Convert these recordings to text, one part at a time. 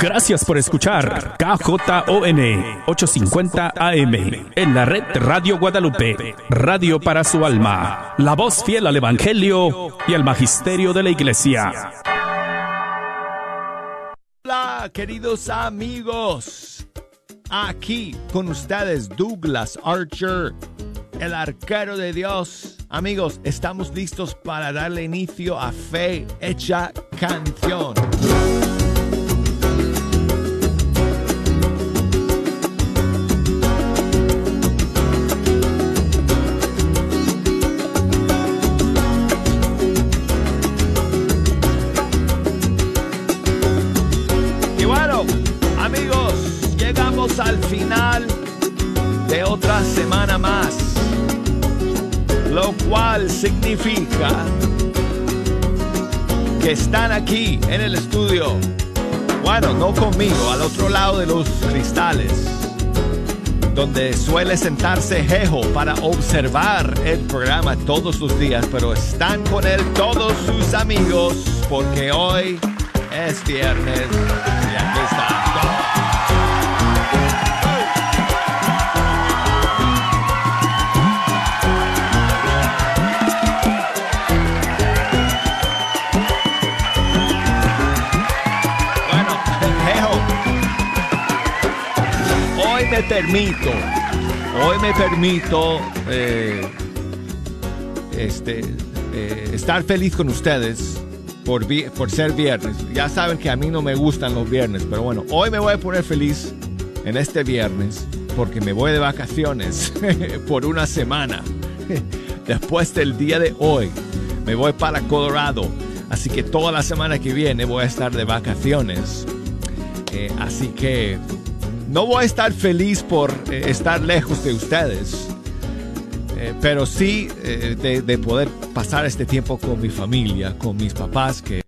Gracias por escuchar KJON 850 AM en la red Radio Guadalupe, radio para su alma, la voz fiel al Evangelio y al Magisterio de la Iglesia. Hola, queridos amigos. Aquí con ustedes Douglas Archer, el arquero de Dios. Amigos, estamos listos para darle inicio a Fe Hecha Canción. Lo cual significa que están aquí en el estudio, bueno, no conmigo, al otro lado de los cristales, donde suele sentarse Jejo para observar el programa todos los días, pero están con él todos sus amigos, porque hoy es viernes permito, hoy me permito eh, este, eh, estar feliz con ustedes por, por ser viernes. Ya saben que a mí no me gustan los viernes, pero bueno, hoy me voy a poner feliz en este viernes porque me voy de vacaciones por una semana. Después del día de hoy, me voy para Colorado. Así que toda la semana que viene voy a estar de vacaciones. Eh, así que no voy a estar feliz por eh, estar lejos de ustedes, eh, pero sí eh, de, de poder pasar este tiempo con mi familia, con mis papás, que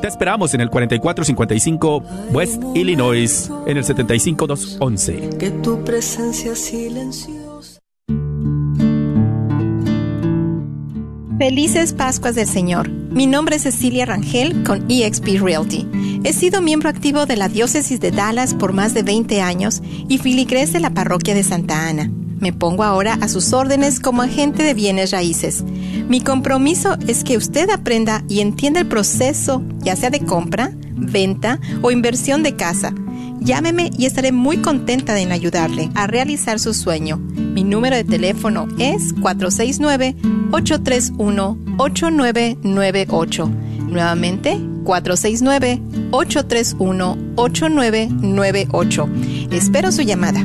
Te esperamos en el 4455 West Illinois, en el 75211. que tu presencia silenciosa. Felices Pascuas del Señor. Mi nombre es Cecilia Rangel con eXp Realty. He sido miembro activo de la Diócesis de Dallas por más de 20 años y filigrés de la Parroquia de Santa Ana. Me pongo ahora a sus órdenes como agente de bienes raíces. Mi compromiso es que usted aprenda y entienda el proceso, ya sea de compra, venta o inversión de casa. Llámeme y estaré muy contenta en ayudarle a realizar su sueño. Mi número de teléfono es 469-831-8998. Nuevamente, 469-831-8998. Espero su llamada.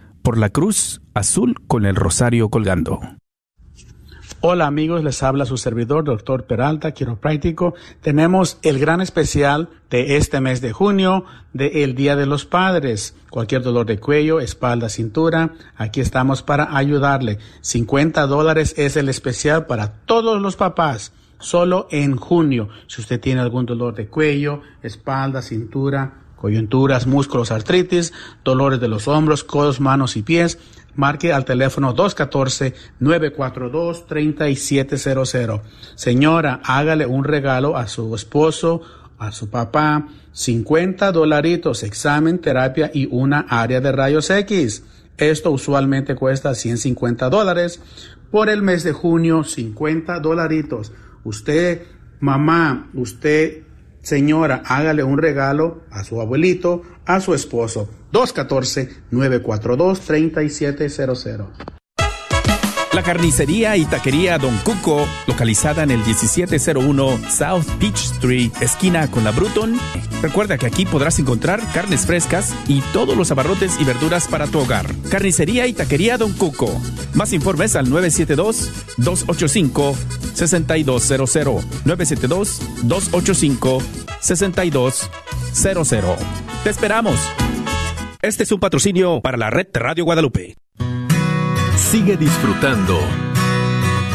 por la cruz azul con el rosario colgando. Hola amigos, les habla su servidor, doctor Peralta, quiropráctico. Tenemos el gran especial de este mes de junio, de el Día de los Padres. Cualquier dolor de cuello, espalda, cintura, aquí estamos para ayudarle. 50 dólares es el especial para todos los papás. Solo en junio, si usted tiene algún dolor de cuello, espalda, cintura, coyunturas, músculos, artritis, dolores de los hombros, codos, manos y pies, marque al teléfono 214-942-3700. Señora, hágale un regalo a su esposo, a su papá, 50 dolaritos, examen, terapia y una área de rayos X. Esto usualmente cuesta 150 dólares. Por el mes de junio, 50 dolaritos. Usted, mamá, usted Señora, hágale un regalo a su abuelito, a su esposo. 214-942-3700. La carnicería y taquería Don Cuco, localizada en el 1701 South Beach Street, esquina con la Bruton. Recuerda que aquí podrás encontrar carnes frescas y todos los abarrotes y verduras para tu hogar. Carnicería y taquería Don Cuco. Más informes al 972-285-6200. 972-285-6200. Te esperamos. Este es un patrocinio para la red Radio Guadalupe. Sigue disfrutando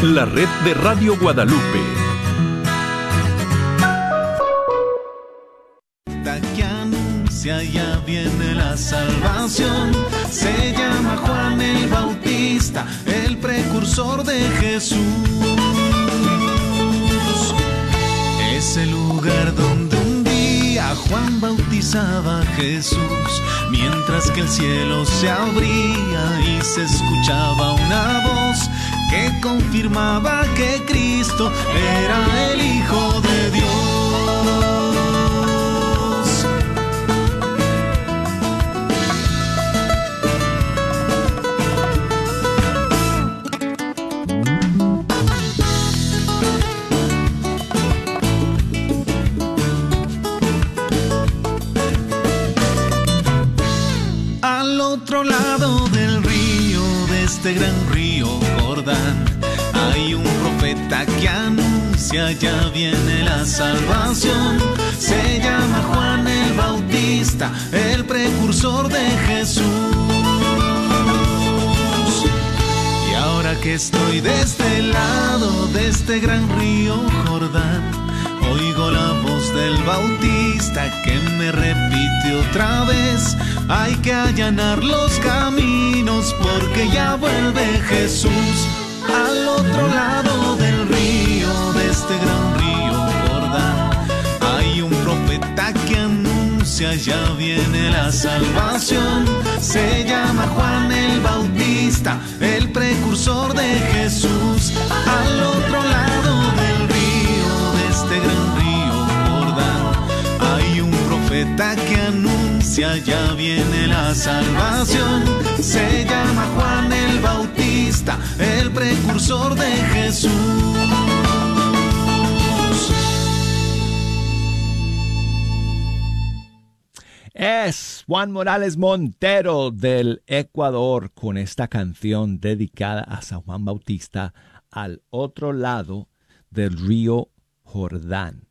la red de Radio Guadalupe. Que anuncia ya viene la salvación. Se llama Juan el Bautista, el precursor de Jesús. Es el lugar donde un día Juan bautizaba a Jesús, mientras que el cielo se abría y se escuchaba una voz que confirmaba que Cristo era el Hijo de Dios. Este gran río Jordán, hay un profeta que anuncia ya viene la salvación. Se llama Juan el Bautista, el precursor de Jesús. Y ahora que estoy de este lado, de este gran río Jordán, la voz del Bautista que me repite otra vez. Hay que allanar los caminos porque ya vuelve Jesús al otro lado del río, de este gran río Jordán. Hay un profeta que anuncia ya viene la salvación. Se llama Juan el Bautista, el precursor de Jesús. Al otro lado profeta que anuncia ya viene la salvación. Se llama Juan el Bautista, el precursor de Jesús. Es Juan Morales Montero del Ecuador con esta canción dedicada a San Juan Bautista al otro lado del río Jordán.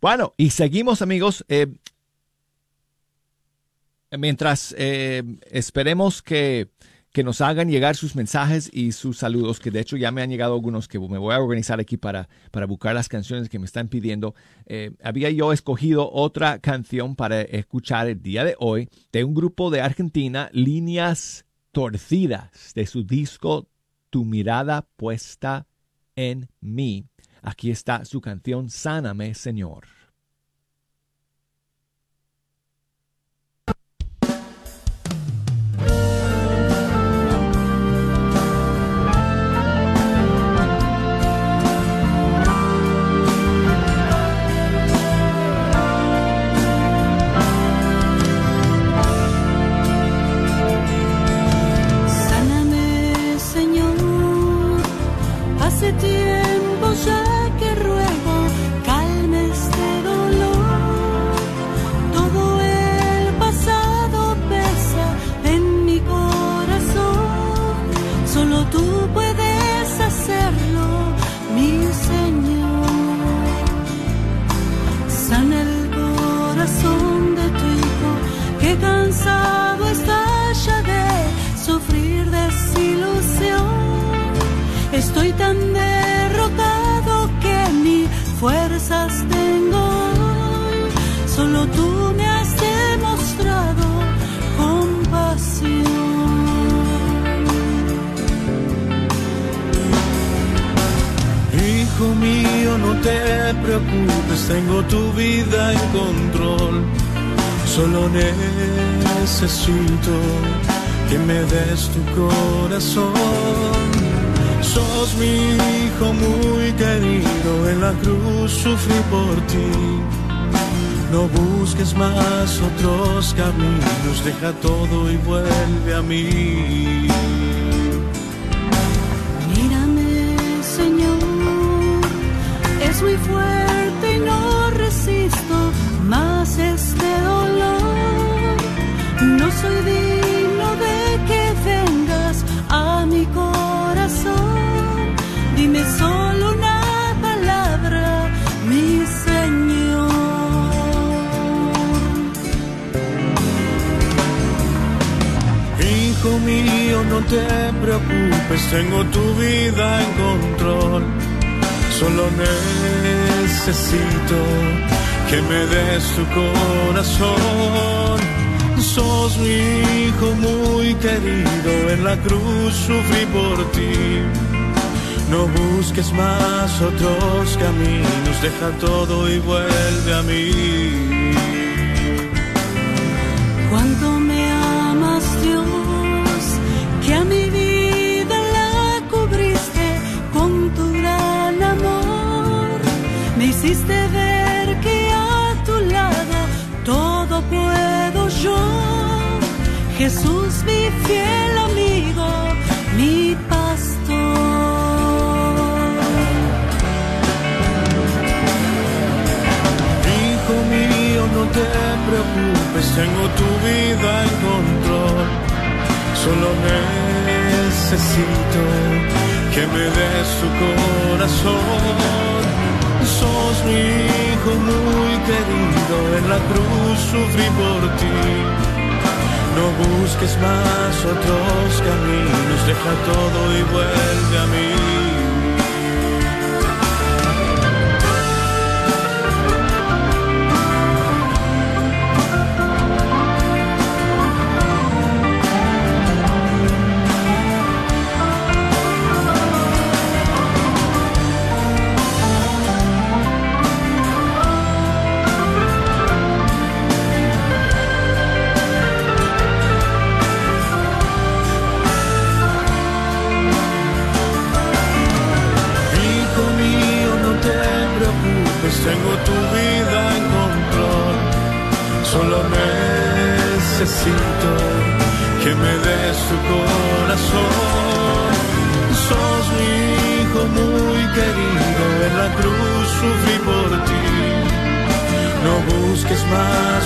Bueno, y seguimos amigos. eh, mientras eh, esperemos que, que nos hagan llegar sus mensajes y sus saludos, que de hecho ya me han llegado algunos que me voy a organizar aquí para, para buscar las canciones que me están pidiendo. Eh, había yo escogido otra canción para escuchar el día de hoy de un grupo de Argentina, Líneas Torcidas, de su disco Tu mirada puesta en mí. Aquí está su canción Sáname, Señor. Tú me has demostrado compasión. Hijo mío, no te preocupes, tengo tu vida en control. Solo necesito que me des tu corazón. Sos mi hijo muy querido, en la cruz sufrí por ti. No busques más otros caminos, deja todo y vuelve a mí. Mírame, Señor, es muy fuerte no te preocupes, tengo tu vida en control. Solo necesito que me des tu corazón. Sos mi hijo muy querido, en la cruz sufrí por ti. No busques más otros caminos, deja todo y vuelve a mí. Jesús mi fiel amigo, mi pastor. Hijo mío, no te preocupes, tengo tu vida en control. Solo necesito que me des tu corazón. Sos mi hijo muy querido, en la cruz sufrí por ti. No busques más otros caminos, deja todo y vuelve a mí.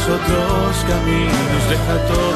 Otros caminos, deja todo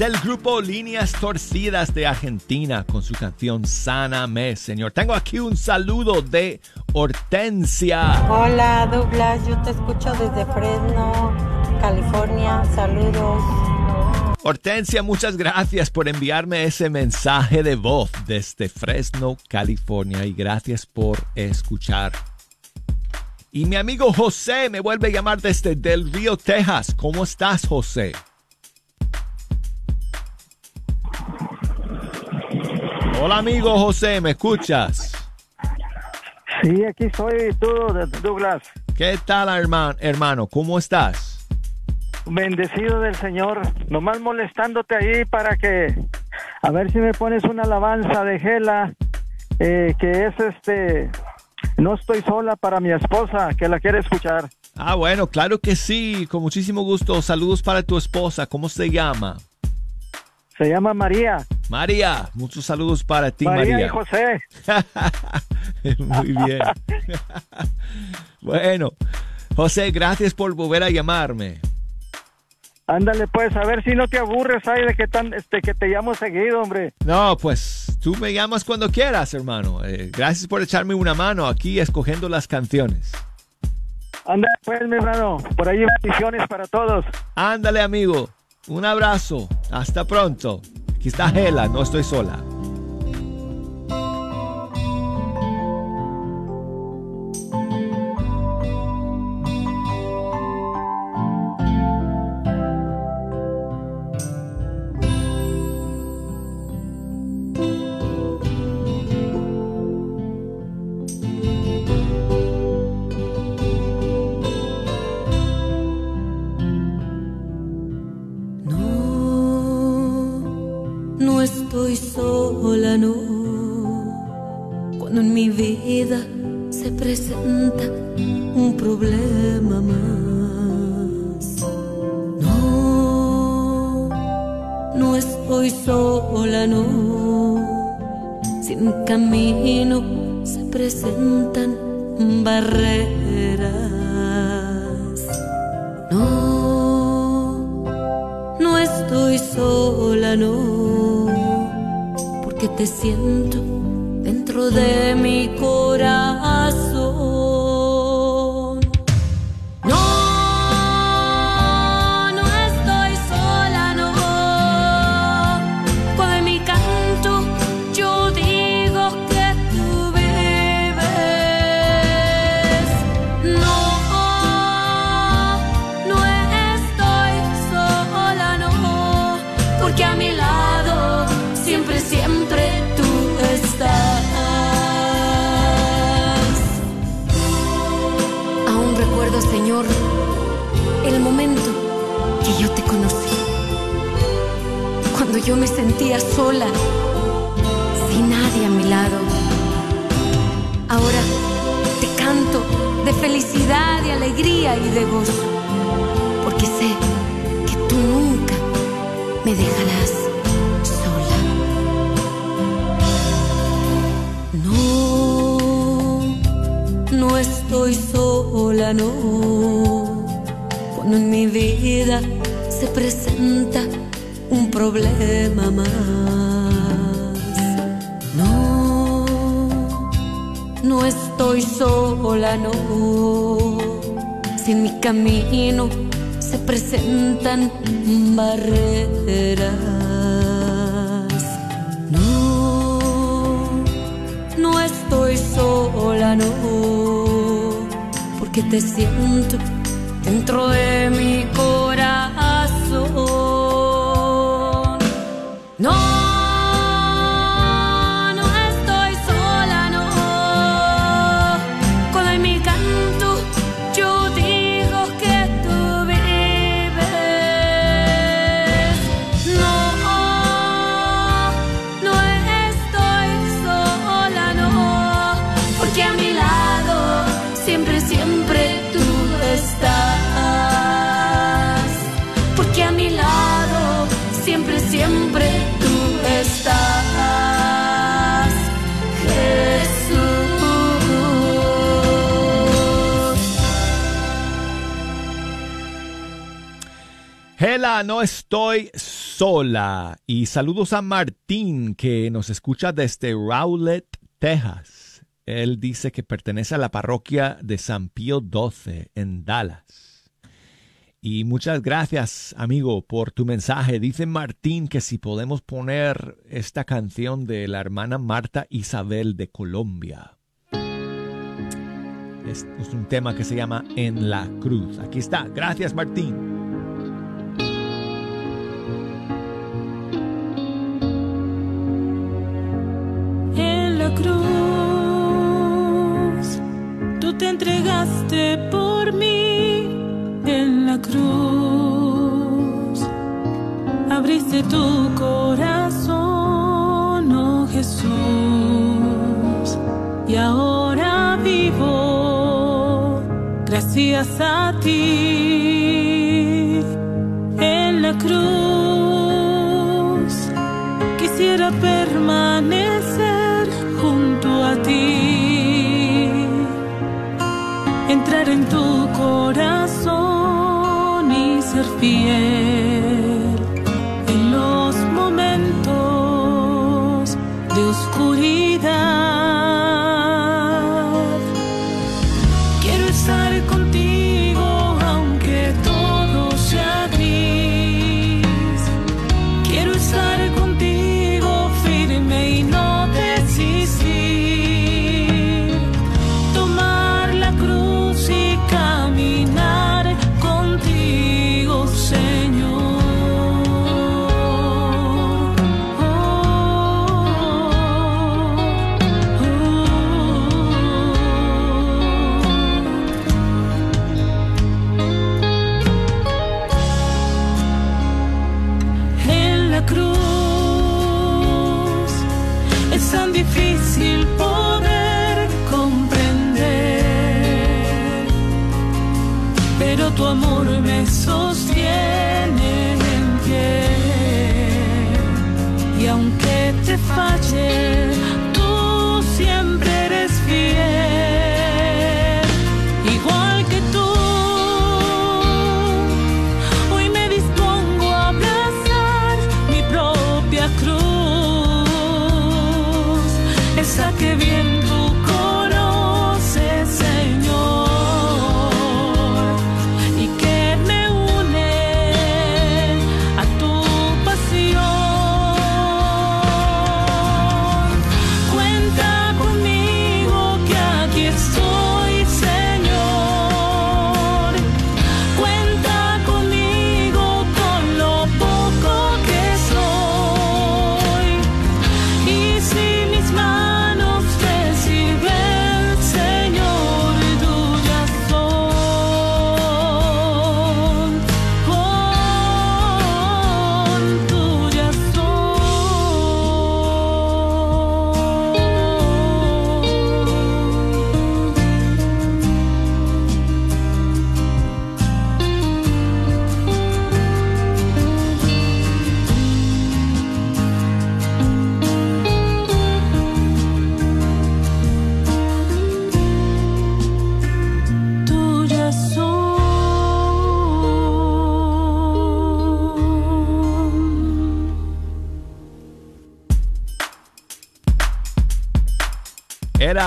Es el grupo Líneas Torcidas de Argentina con su canción Sáname, Señor. Tengo aquí un saludo de Hortensia. Hola Douglas, yo te escucho desde Fresno, California. Saludos. Hortensia, muchas gracias por enviarme ese mensaje de voz desde Fresno, California y gracias por escuchar. Y mi amigo José me vuelve a llamar desde Del Río, Texas. ¿Cómo estás, José? Hola amigo José, ¿me escuchas? Sí, aquí estoy, tú, Douglas. ¿Qué tal, hermano? hermano? ¿Cómo estás? Bendecido del Señor. Nomás molestándote ahí para que, a ver si me pones una alabanza de Gela, eh, que es este, no estoy sola para mi esposa, que la quiere escuchar. Ah, bueno, claro que sí, con muchísimo gusto. Saludos para tu esposa, ¿cómo se llama? Se llama María. María, muchos saludos para ti, María. María. y José. Muy bien. bueno, José, gracias por volver a llamarme. Ándale, pues, a ver si no te aburres ahí de que, tan, este, que te llamo seguido, hombre. No, pues tú me llamas cuando quieras, hermano. Eh, gracias por echarme una mano aquí escogiendo las canciones. Ándale, pues, mi hermano. Por ahí bendiciones para todos. Ándale, amigo. Un abrazo. Hasta pronto. Aquí está Gela, no estoy sola. En mi vida se presenta un problema más. No, no estoy sola, no. Si en mi camino se presentan barreras. No, no estoy sola, no, porque te siento dentro de mi. No estoy sola. Y saludos a Martín, que nos escucha desde Rowlett, Texas. Él dice que pertenece a la parroquia de San Pío XII en Dallas. Y muchas gracias, amigo, por tu mensaje. Dice Martín que si podemos poner esta canción de la hermana Marta Isabel de Colombia. Es un tema que se llama En la Cruz. Aquí está. Gracias, Martín. Cruz, tú te entregaste por mí. En la cruz, abriste tu corazón, oh Jesús. Y ahora vivo gracias a ti. En la cruz y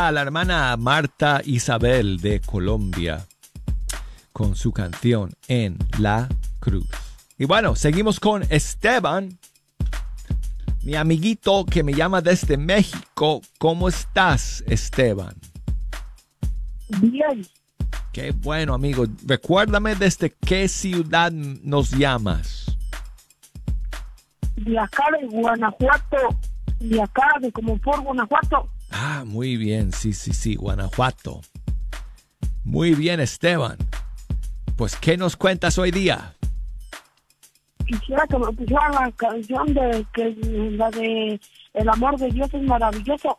Era la hermana Marta Isabel de Colombia con su canción En la Cruz. Y bueno, seguimos con Esteban, mi amiguito que me llama desde México. ¿Cómo estás, Esteban? Bien, Qué bueno, amigo. Recuérdame desde qué ciudad nos llamas. de acá de Guanajuato, de acá de como por Guanajuato. Ah, muy bien, sí, sí, sí, Guanajuato. Muy bien, Esteban. Pues, ¿qué nos cuentas hoy día? Quisiera que me pusieran la canción de que la de El amor de Dios es maravilloso.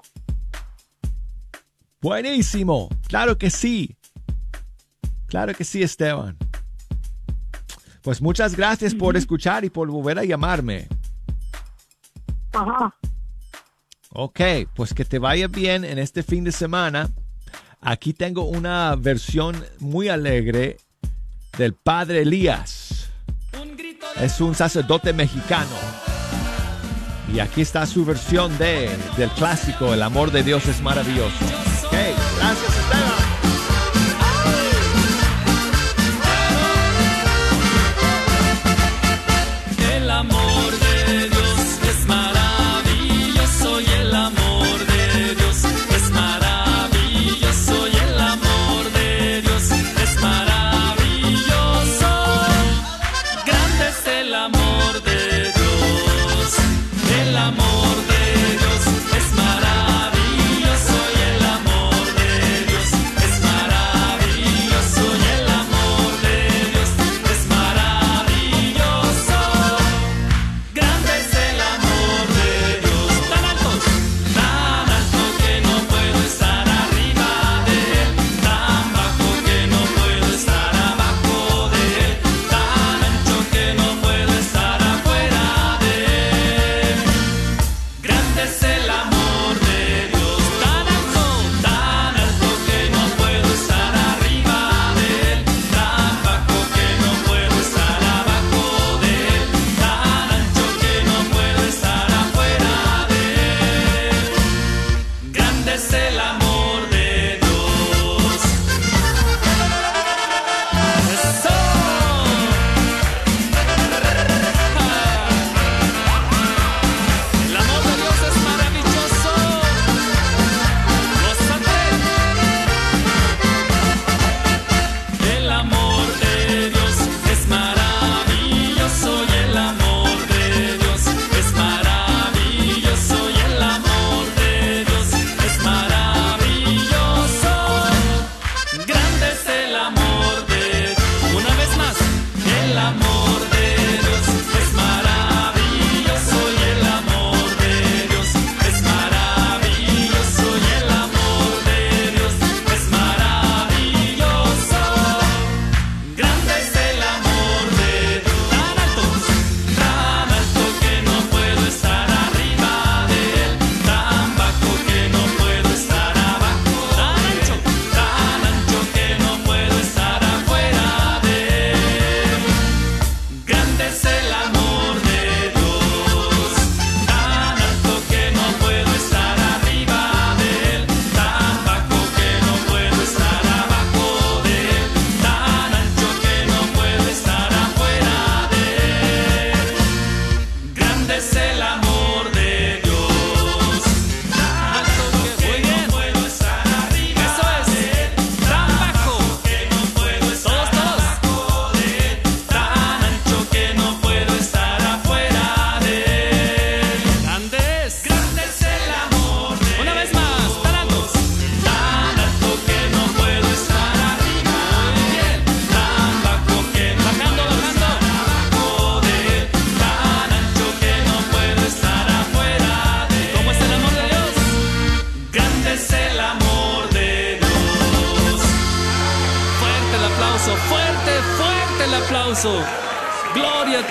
Buenísimo, claro que sí. Claro que sí, Esteban. Pues muchas gracias por escuchar y por volver a llamarme. Ajá. Ok, pues que te vaya bien en este fin de semana. Aquí tengo una versión muy alegre del Padre Elías. Es un sacerdote mexicano. Y aquí está su versión de, del clásico El amor de Dios es maravilloso. Ok, gracias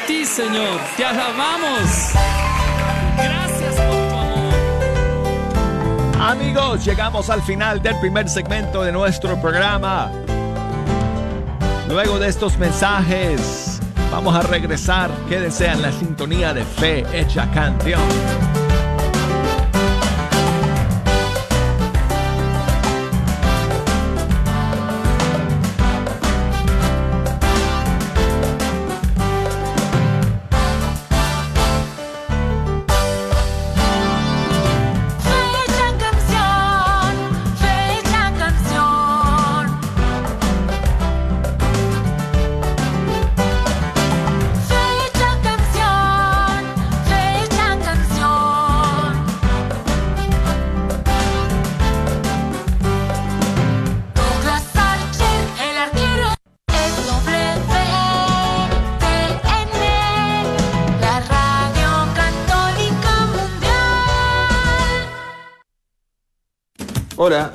Señor. Te alabamos. Gracias por tu amor. Amigos, llegamos al final del primer segmento de nuestro programa. Luego de estos mensajes, vamos a regresar. Quédense en la sintonía de fe hecha canción.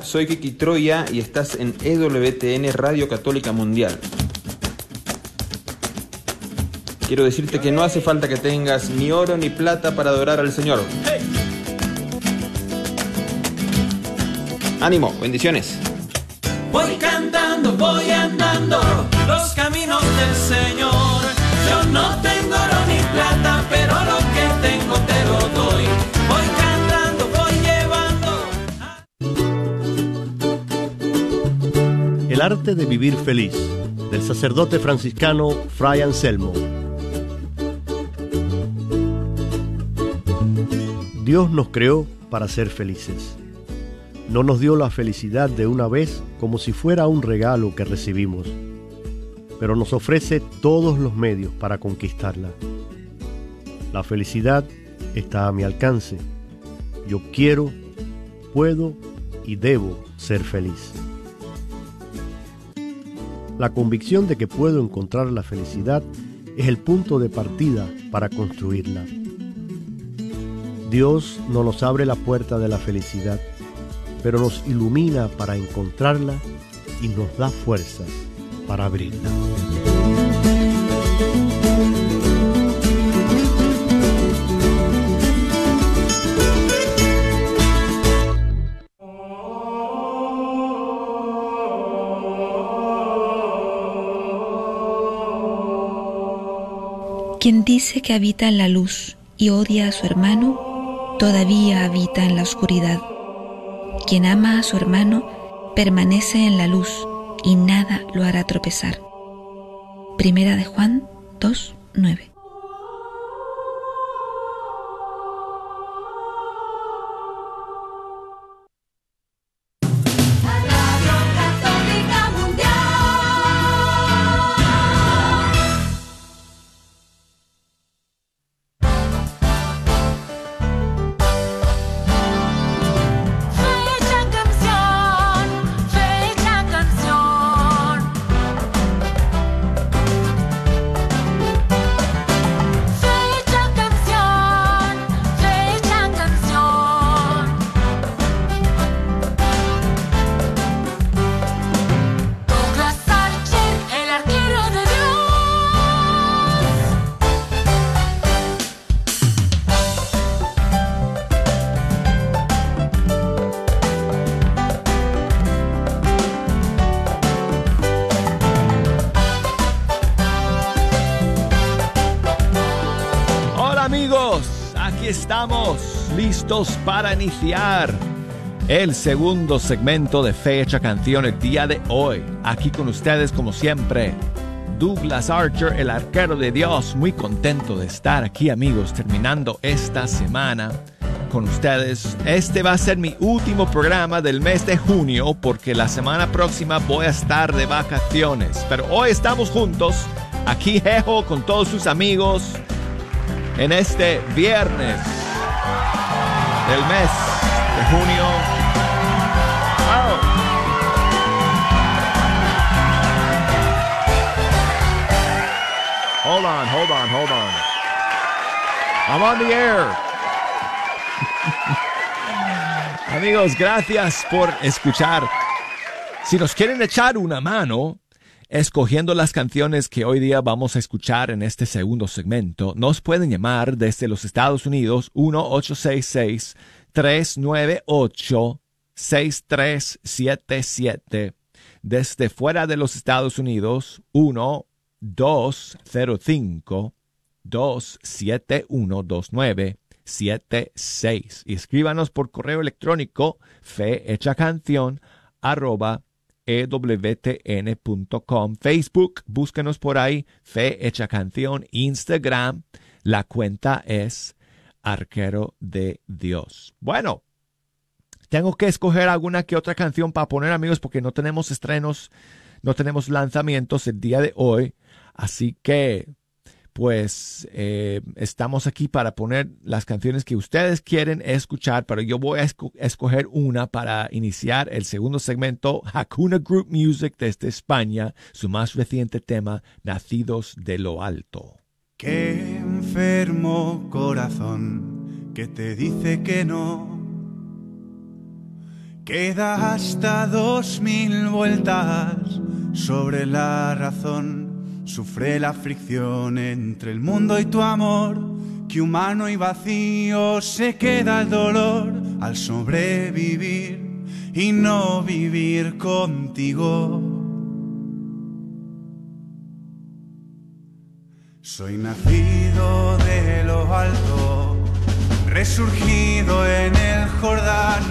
Soy Kiki Troya y estás en EWTN Radio Católica Mundial. Quiero decirte que no hace falta que tengas ni oro ni plata para adorar al Señor. Ánimo, bendiciones. Voy cantando, voy andando los caminos del Señor. Yo no arte de vivir feliz, del sacerdote franciscano Fray Anselmo. Dios nos creó para ser felices. No nos dio la felicidad de una vez como si fuera un regalo que recibimos, pero nos ofrece todos los medios para conquistarla. La felicidad está a mi alcance. Yo quiero, puedo y debo ser feliz. La convicción de que puedo encontrar la felicidad es el punto de partida para construirla. Dios no nos abre la puerta de la felicidad, pero nos ilumina para encontrarla y nos da fuerzas para abrirla. Quien dice que habita en la luz y odia a su hermano, todavía habita en la oscuridad. Quien ama a su hermano permanece en la luz y nada lo hará tropezar. Primera de Juan 2, 9. Listos para iniciar el segundo segmento de Fecha Canción el día de hoy. Aquí con ustedes como siempre, Douglas Archer, el arquero de Dios, muy contento de estar aquí amigos, terminando esta semana con ustedes. Este va a ser mi último programa del mes de junio porque la semana próxima voy a estar de vacaciones. Pero hoy estamos juntos, aquí Jejo con todos sus amigos en este viernes del mes de junio. Hold on, hold on, hold on. I'm on the air. Amigos, gracias por escuchar. Si nos quieren echar una mano, escogiendo las canciones que hoy día vamos a escuchar en este segundo segmento, nos pueden llamar desde los Estados Unidos 1-866-398-6377. Desde fuera de los Estados Unidos 1-205 2712976 y escríbanos por correo electrónico canción arroba ewtn.com, Facebook, búsquenos por ahí, Fe Hecha Canción, Instagram, la cuenta es Arquero de Dios. Bueno, tengo que escoger alguna que otra canción para poner amigos porque no tenemos estrenos, no tenemos lanzamientos el día de hoy, así que pues eh, estamos aquí para poner las canciones que ustedes quieren escuchar, pero yo voy a escoger una para iniciar el segundo segmento, Hakuna Group Music desde España, su más reciente tema, Nacidos de lo Alto. Qué enfermo corazón que te dice que no. Queda hasta dos mil vueltas sobre la razón Sufre la fricción entre el mundo y tu amor, que humano y vacío se queda el dolor al sobrevivir y no vivir contigo. Soy nacido de lo alto, resurgido en el Jordán,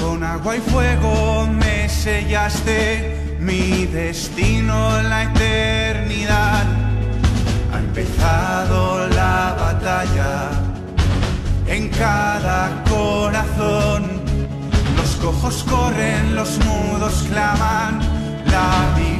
con agua y fuego me sellaste mi destino en la eternidad. Ha empezado la batalla en cada corazón. Los cojos corren, los mudos claman, la victoria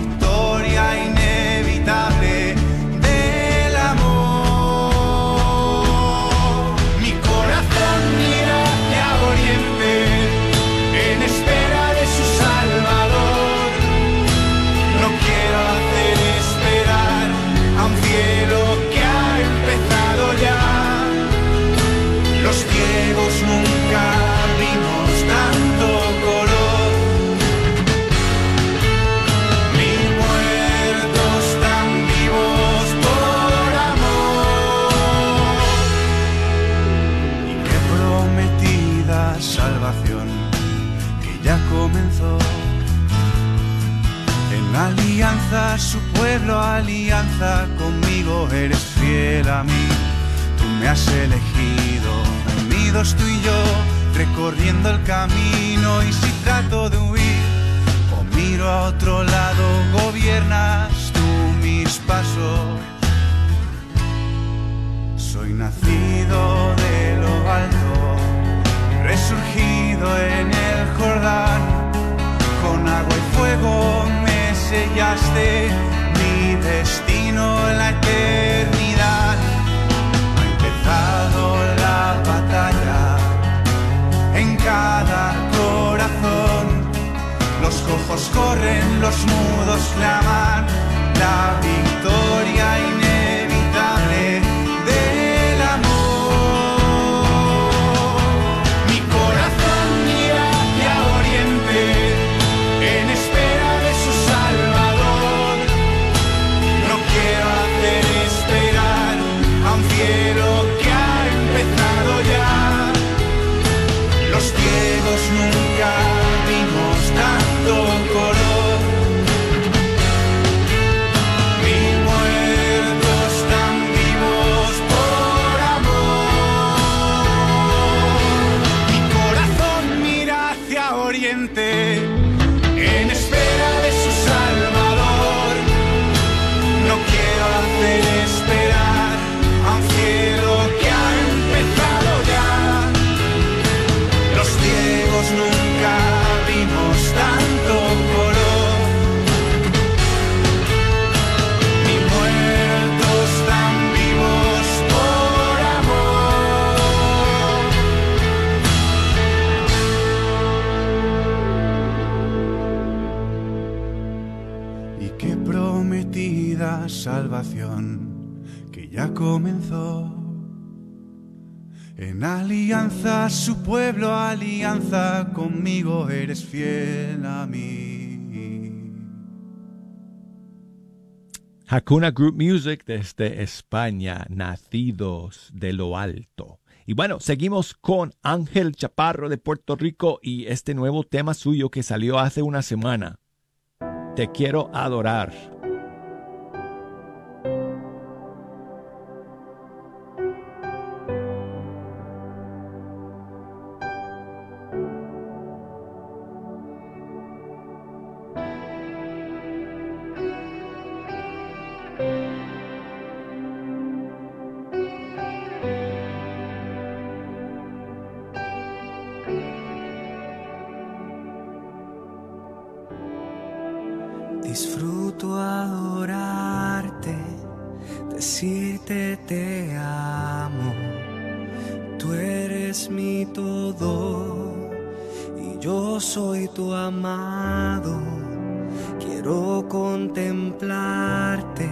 su pueblo, alianza, conmigo eres fiel a mí. Hakuna Group Music desde España, nacidos de lo alto. Y bueno, seguimos con Ángel Chaparro de Puerto Rico y este nuevo tema suyo que salió hace una semana. Te quiero adorar. Te amo. Tú eres mi todo y yo soy tu amado. Quiero contemplarte,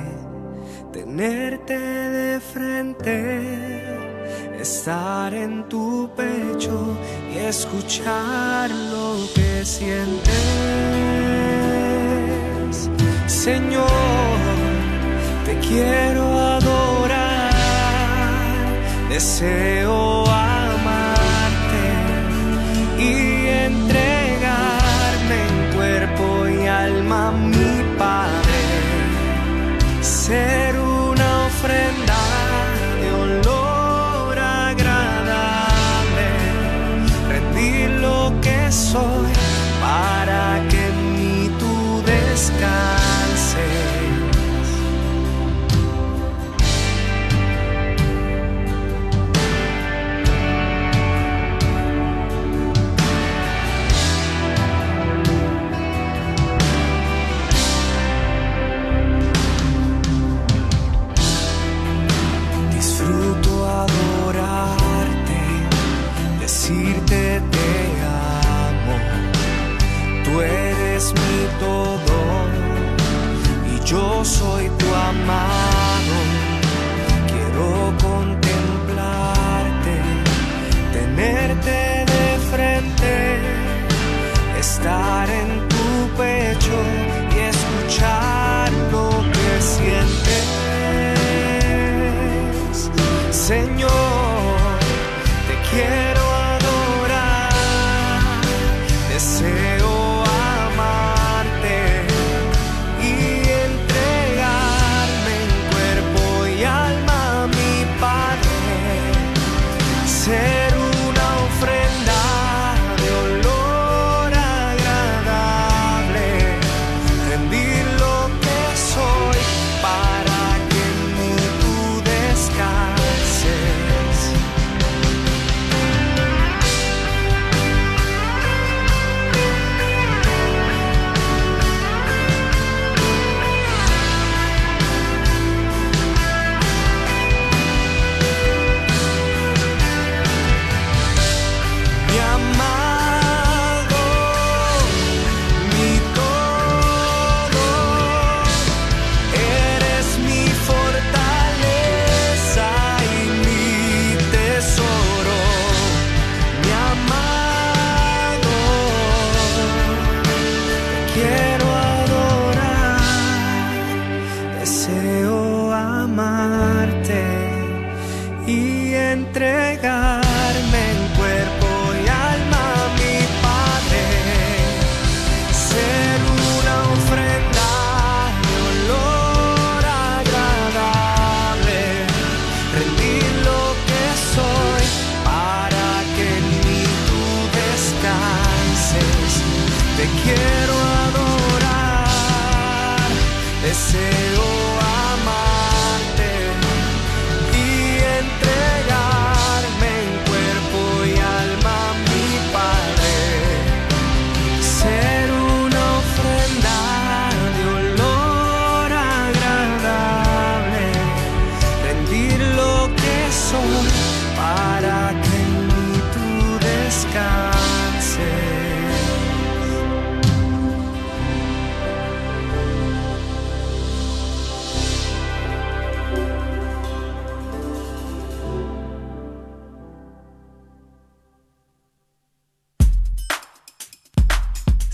tenerte de frente, estar en tu pecho y escuchar lo que sientes. Señor, te quiero adorar, deseo amarte y entregarme en cuerpo y alma mi Padre, ser una ofrenda de olor agradable, rendir lo que soy para que en mí tú. Todo y yo soy tu amado. Quiero contemplarte, tenerte de frente, estar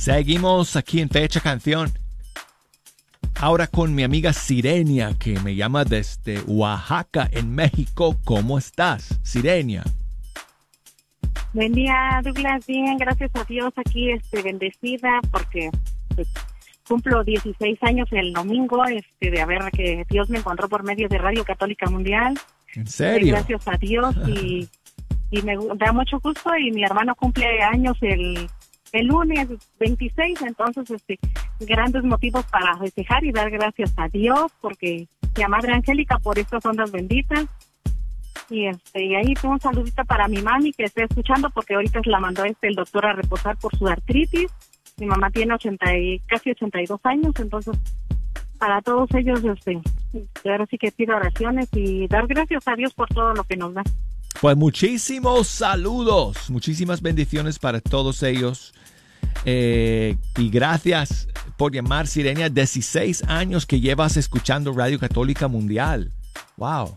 Seguimos aquí en Fecha Canción. ahora con mi amiga Sirenia, que me llama desde Oaxaca, en México. ¿Cómo estás, Sirenia? Buen día, Douglas. Bien, gracias a Dios aquí, este, bendecida, porque pues, cumplo 16 años el domingo, este, de haber que Dios me encontró por medio de Radio Católica Mundial. ¿En serio? gracias a Dios y, y me da mucho gusto y mi hermano cumple años el, el lunes 26, entonces este grandes motivos para festejar y dar gracias a Dios porque y a Madre Angélica por estas ondas benditas. Y este y ahí un saludito para mi mami que está escuchando porque ahorita se la mandó este el doctor a reposar por su artritis. Mi mamá tiene 80 y, casi 82 años, entonces para todos ellos este ahora sí que pido oraciones y dar gracias a Dios por todo lo que nos da. Pues muchísimos saludos, muchísimas bendiciones para todos ellos. Eh, y gracias por llamar, Sirenia. 16 años que llevas escuchando Radio Católica Mundial. Wow.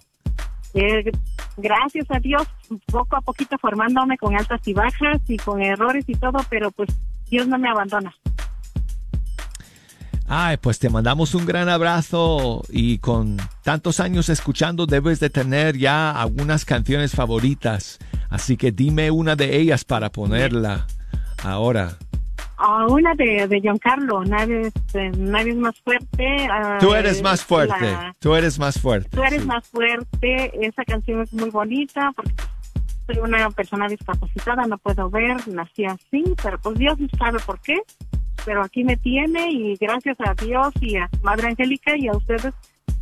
Eh, gracias a Dios, poco a poquito formándome con altas y bajas y con errores y todo, pero pues Dios no me abandona. Ay, pues te mandamos un gran abrazo y con tantos años escuchando debes de tener ya algunas canciones favoritas. Así que dime una de ellas para ponerla ahora. Ah, una de, de Giancarlo, nadie, este, nadie es más fuerte. Tú eres más fuerte, la- tú eres más fuerte. Tú eres sí. más fuerte, esa canción es muy bonita porque soy una persona discapacitada, no puedo ver, nací así, pero pues Dios sabe por qué. Pero aquí me tiene y gracias a Dios y a Madre Angélica y a ustedes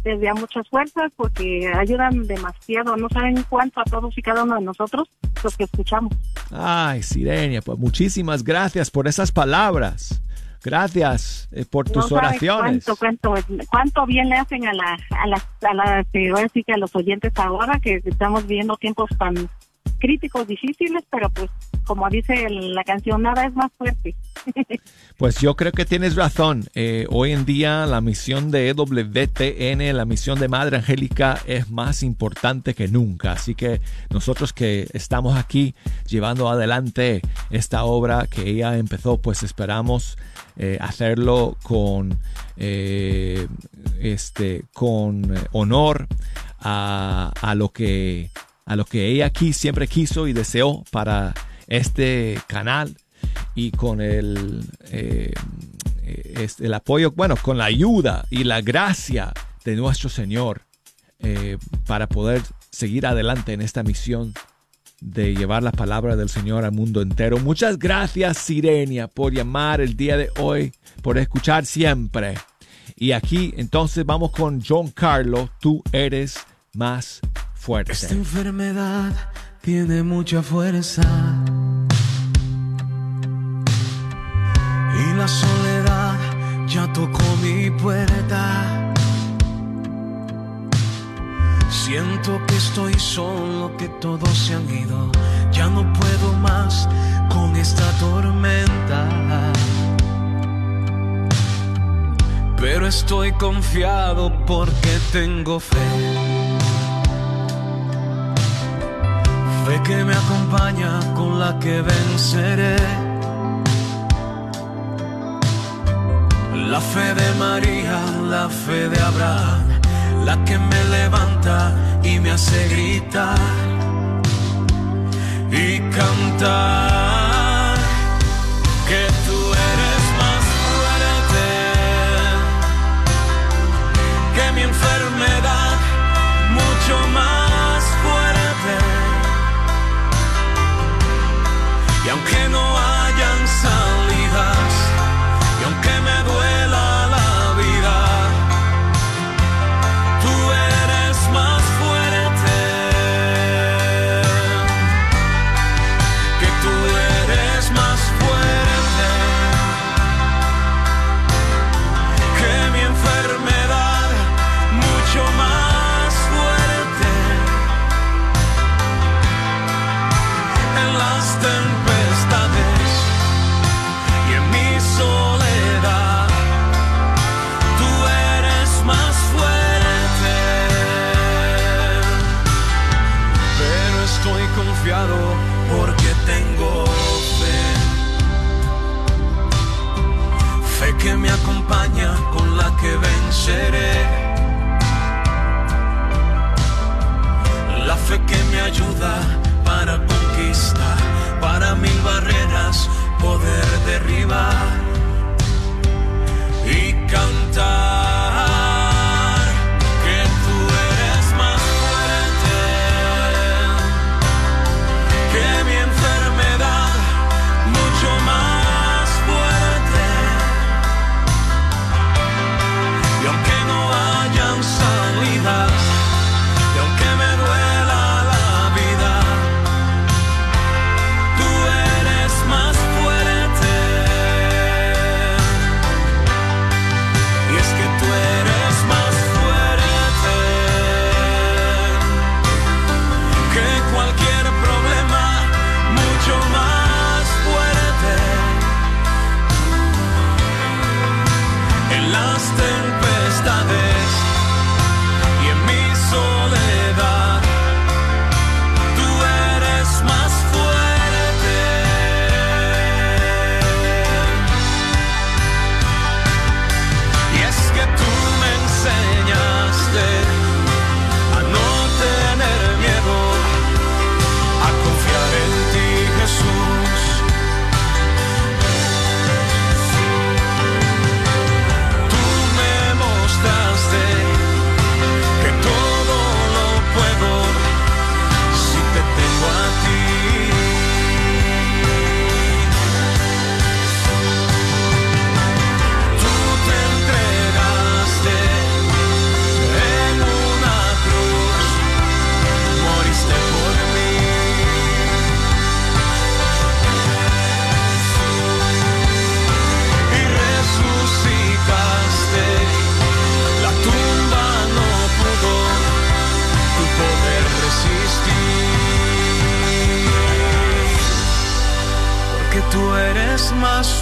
les da muchas fuerzas porque ayudan demasiado, no saben cuánto a todos y cada uno de nosotros los que escuchamos. Ay, Sirenia, pues muchísimas gracias por esas palabras. Gracias eh, por tus no oraciones. Cuánto, cuánto, cuánto bien le hacen a la, a la, a la, sí que a los oyentes ahora que estamos viviendo tiempos tan críticos, difíciles, pero pues como dice la canción, nada es más fuerte. Pues yo creo que tienes razón. Eh, hoy en día la misión de EWTN, la misión de Madre Angélica es más importante que nunca. Así que nosotros que estamos aquí llevando adelante esta obra que ella empezó, pues esperamos eh, hacerlo con, eh, este, con honor a, a lo que a lo que ella aquí siempre quiso y deseó para este canal y con el, eh, eh, este, el apoyo, bueno, con la ayuda y la gracia de nuestro Señor eh, para poder seguir adelante en esta misión de llevar la palabra del Señor al mundo entero. Muchas gracias, Sirenia, por llamar el día de hoy, por escuchar siempre. Y aquí entonces vamos con John Carlo, tú eres más Esta enfermedad tiene mucha fuerza. Y la soledad ya tocó mi puerta. Siento que estoy solo, que todos se han ido. Ya no puedo más con esta tormenta. Pero estoy confiado porque tengo fe. Que me acompaña con la que venceré. La fe de María, la fe de Abraham, la que me levanta y me hace gritar y cantar que tú eres más fuerte que mi enfermedad, mucho más Y aunque no hayan salidas, que me acompaña con la que venceré. La fe que me ayuda para conquistar, para mil barreras poder derribar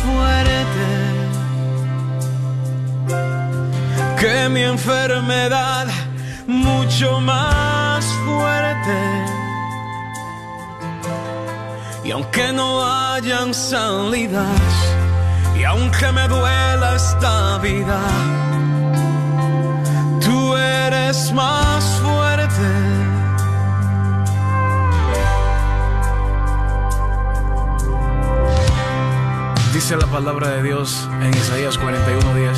fuerte que mi enfermedad, mucho más fuerte. Y aunque no hayan salidas, y aunque me duela esta vida, tú eres más fuerte. Dice la palabra de Dios en Isaías 41:10.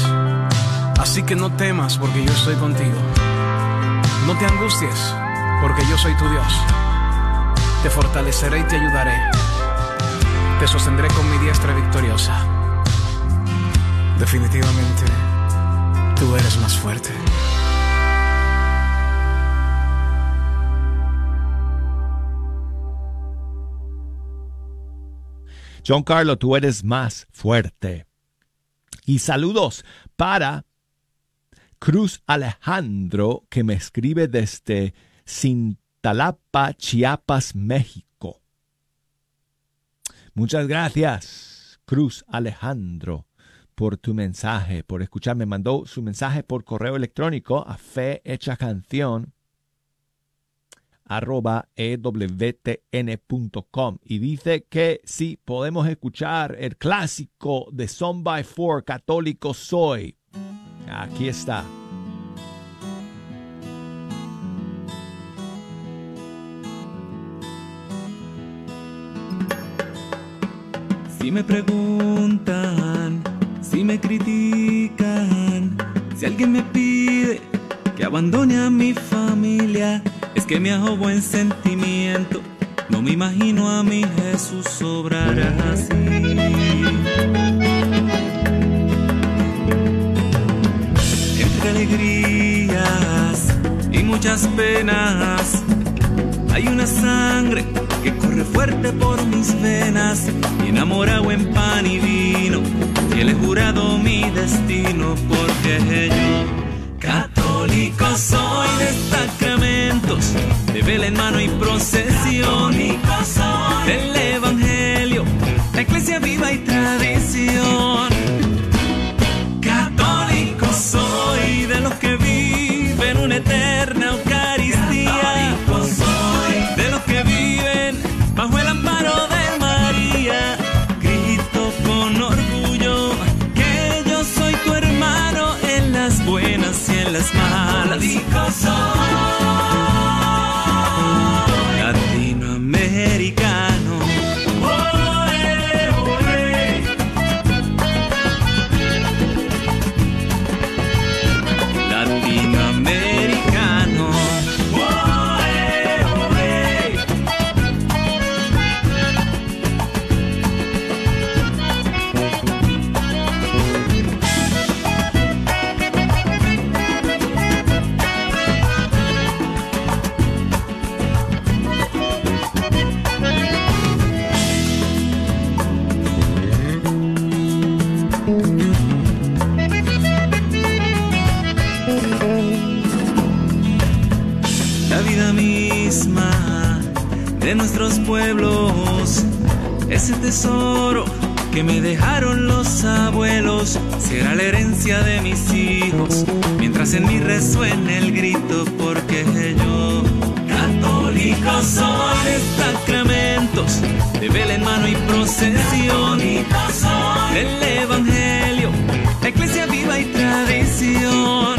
Así que no temas porque yo estoy contigo. No te angusties porque yo soy tu Dios. Te fortaleceré y te ayudaré. Te sostendré con mi diestra victoriosa. Definitivamente, tú eres más fuerte. John Carlo, tú eres más fuerte. Y saludos para Cruz Alejandro, que me escribe desde Cintalapa, Chiapas, México. Muchas gracias, Cruz Alejandro, por tu mensaje, por escucharme. Mandó su mensaje por correo electrónico a fe hecha canción arroba ewtn.com y dice que sí podemos escuchar el clásico de Son by Four, Católico Soy. Aquí está. Si me preguntan, si me critican, si alguien me pide que abandone a mi familia, que me hago buen sentimiento. No me imagino a mi Jesús obrar así. Entre alegrías y muchas penas, hay una sangre que corre fuerte por mis venas, y enamorado en pan y vino, y he jurado mi destino, porque yo católico soy de sacramentos, de vela en mano y procesión, del evangelio, la iglesia viva y tradición. Católico soy de los que viven una eterna Eucaristía. soy de los que viven bajo el amparo de María. Grito con orgullo que yo soy tu hermano en las buenas las malas. Que me dejaron los abuelos, será la herencia de mis hijos, mientras en mí resuene el grito, porque yo, católico soy. De sacramentos, de vela en mano y procesión, del evangelio, la iglesia viva y tradición.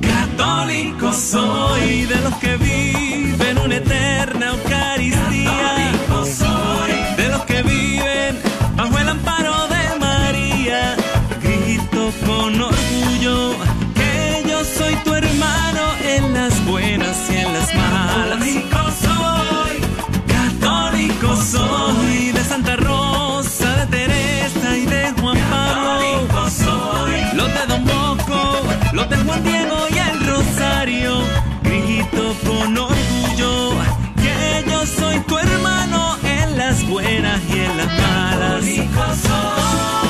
Católico soy de los que viven una eterna Latinoamericano.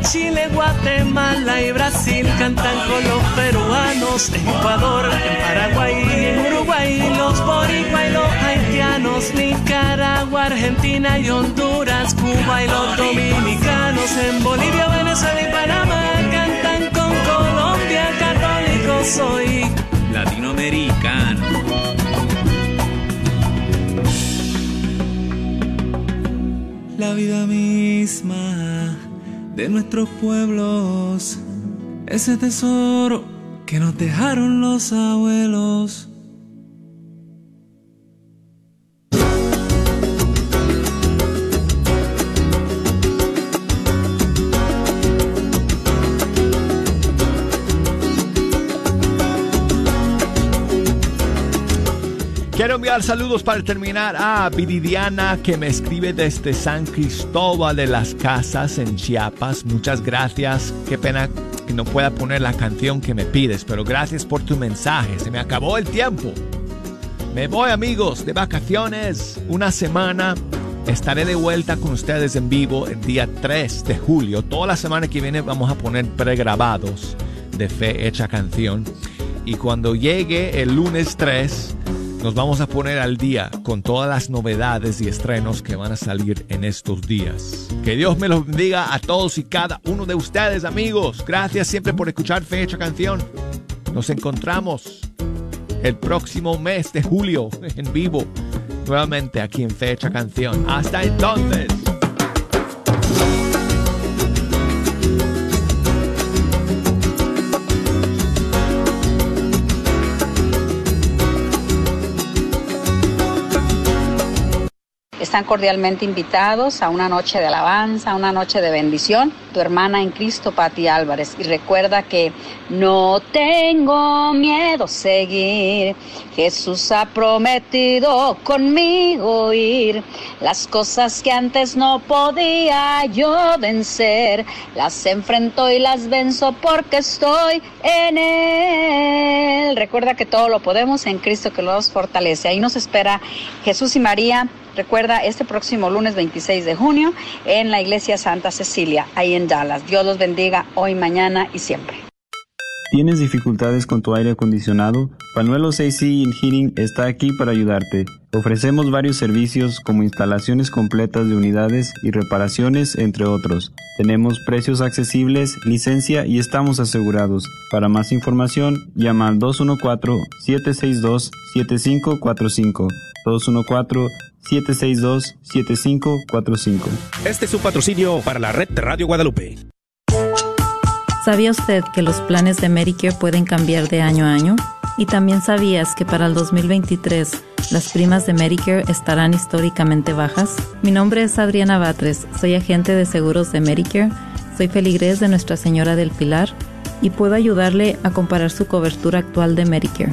Chile, Guatemala y Brasil, cantan con los peruanos, en Ecuador, en Paraguay en Uruguay, los boricua y los haitianos, Nicaragua, Argentina y Honduras, Cuba y los dominicanos, en Bolivia, Venezuela y Panamá, cantan con Colombia, católico soy. Latinoamericano. La vida misma de nuestros pueblos, ese tesoro que nos dejaron los abuelos. Enviar saludos para terminar a Viridiana que me escribe desde San Cristóbal de las Casas en Chiapas. Muchas gracias. Qué pena que no pueda poner la canción que me pides, pero gracias por tu mensaje. Se me acabó el tiempo. Me voy amigos de vacaciones una semana Estaré de vuelta con ustedes en vivo el día 3 de julio. Toda la semana que viene vamos a poner pregrabados de Fe Hecha Canción. Y cuando llegue el lunes 3, nos vamos a poner al día con todas las novedades y estrenos que van a salir en estos días. Que Dios me los bendiga a todos y cada uno de ustedes, amigos. Gracias siempre por escuchar Fe Hecha Canción. Nos encontramos el próximo mes de julio en vivo nuevamente aquí en Fecha Canción. Hasta entonces. Están cordialmente invitados a una noche de alabanza, a una noche de bendición. Tu hermana en Cristo, Patti Álvarez. Y recuerda que no tengo miedo seguir. Jesús ha prometido conmigo ir. Las cosas que antes no podía yo vencer, las enfrento y las venzo porque estoy en Él. Recuerda que todo lo podemos en Cristo que nos fortalece. Ahí nos espera Jesús y María Recuerda, este próximo lunes 26 de junio en la iglesia Santa Cecilia, ahí en Dallas. Dios los bendiga hoy, mañana y siempre. ¿Tienes dificultades con tu aire acondicionado? Panuelos AC Heating está aquí para ayudarte. Ofrecemos varios servicios como instalaciones completas de unidades y reparaciones, entre otros. Tenemos precios accesibles, licencia y estamos asegurados. Para más información, llama al 214-762-7545. 214-762-7545. Este es un patrocinio para la red de Radio Guadalupe. ¿Sabía usted que los planes de Medicare pueden cambiar de año a año? Y también sabías que para el 2023 las primas de Medicare estarán históricamente bajas. Mi nombre es Adriana Batres, soy agente de seguros de Medicare, soy feligrés de Nuestra Señora del Pilar y puedo ayudarle a comparar su cobertura actual de Medicare.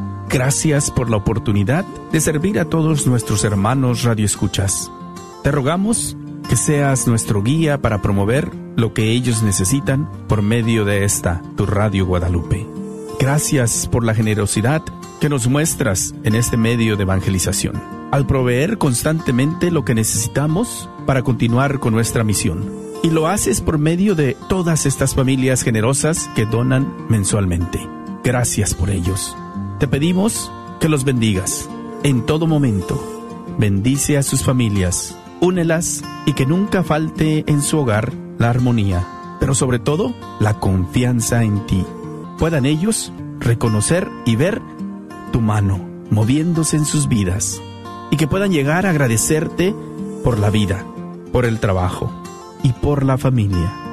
gracias por la oportunidad de servir a todos nuestros hermanos radioescuchas. Te rogamos que seas nuestro guía para promover lo que ellos necesitan por medio de esta, tu Radio Guadalupe. Gracias por la generosidad que nos muestras en este medio de evangelización, al proveer constantemente lo que necesitamos para continuar con nuestra misión. Y lo haces por medio de todas estas familias generosas que donan mensualmente. Gracias por ellos. Te pedimos que los bendigas en todo momento. Bendice a sus familias únelas y que nunca falte en su hogar la armonía, pero sobre todo la confianza en ti. Puedan ellos reconocer y ver tu mano moviéndose en sus vidas y que puedan llegar a agradecerte por la vida, por el trabajo y por la familia.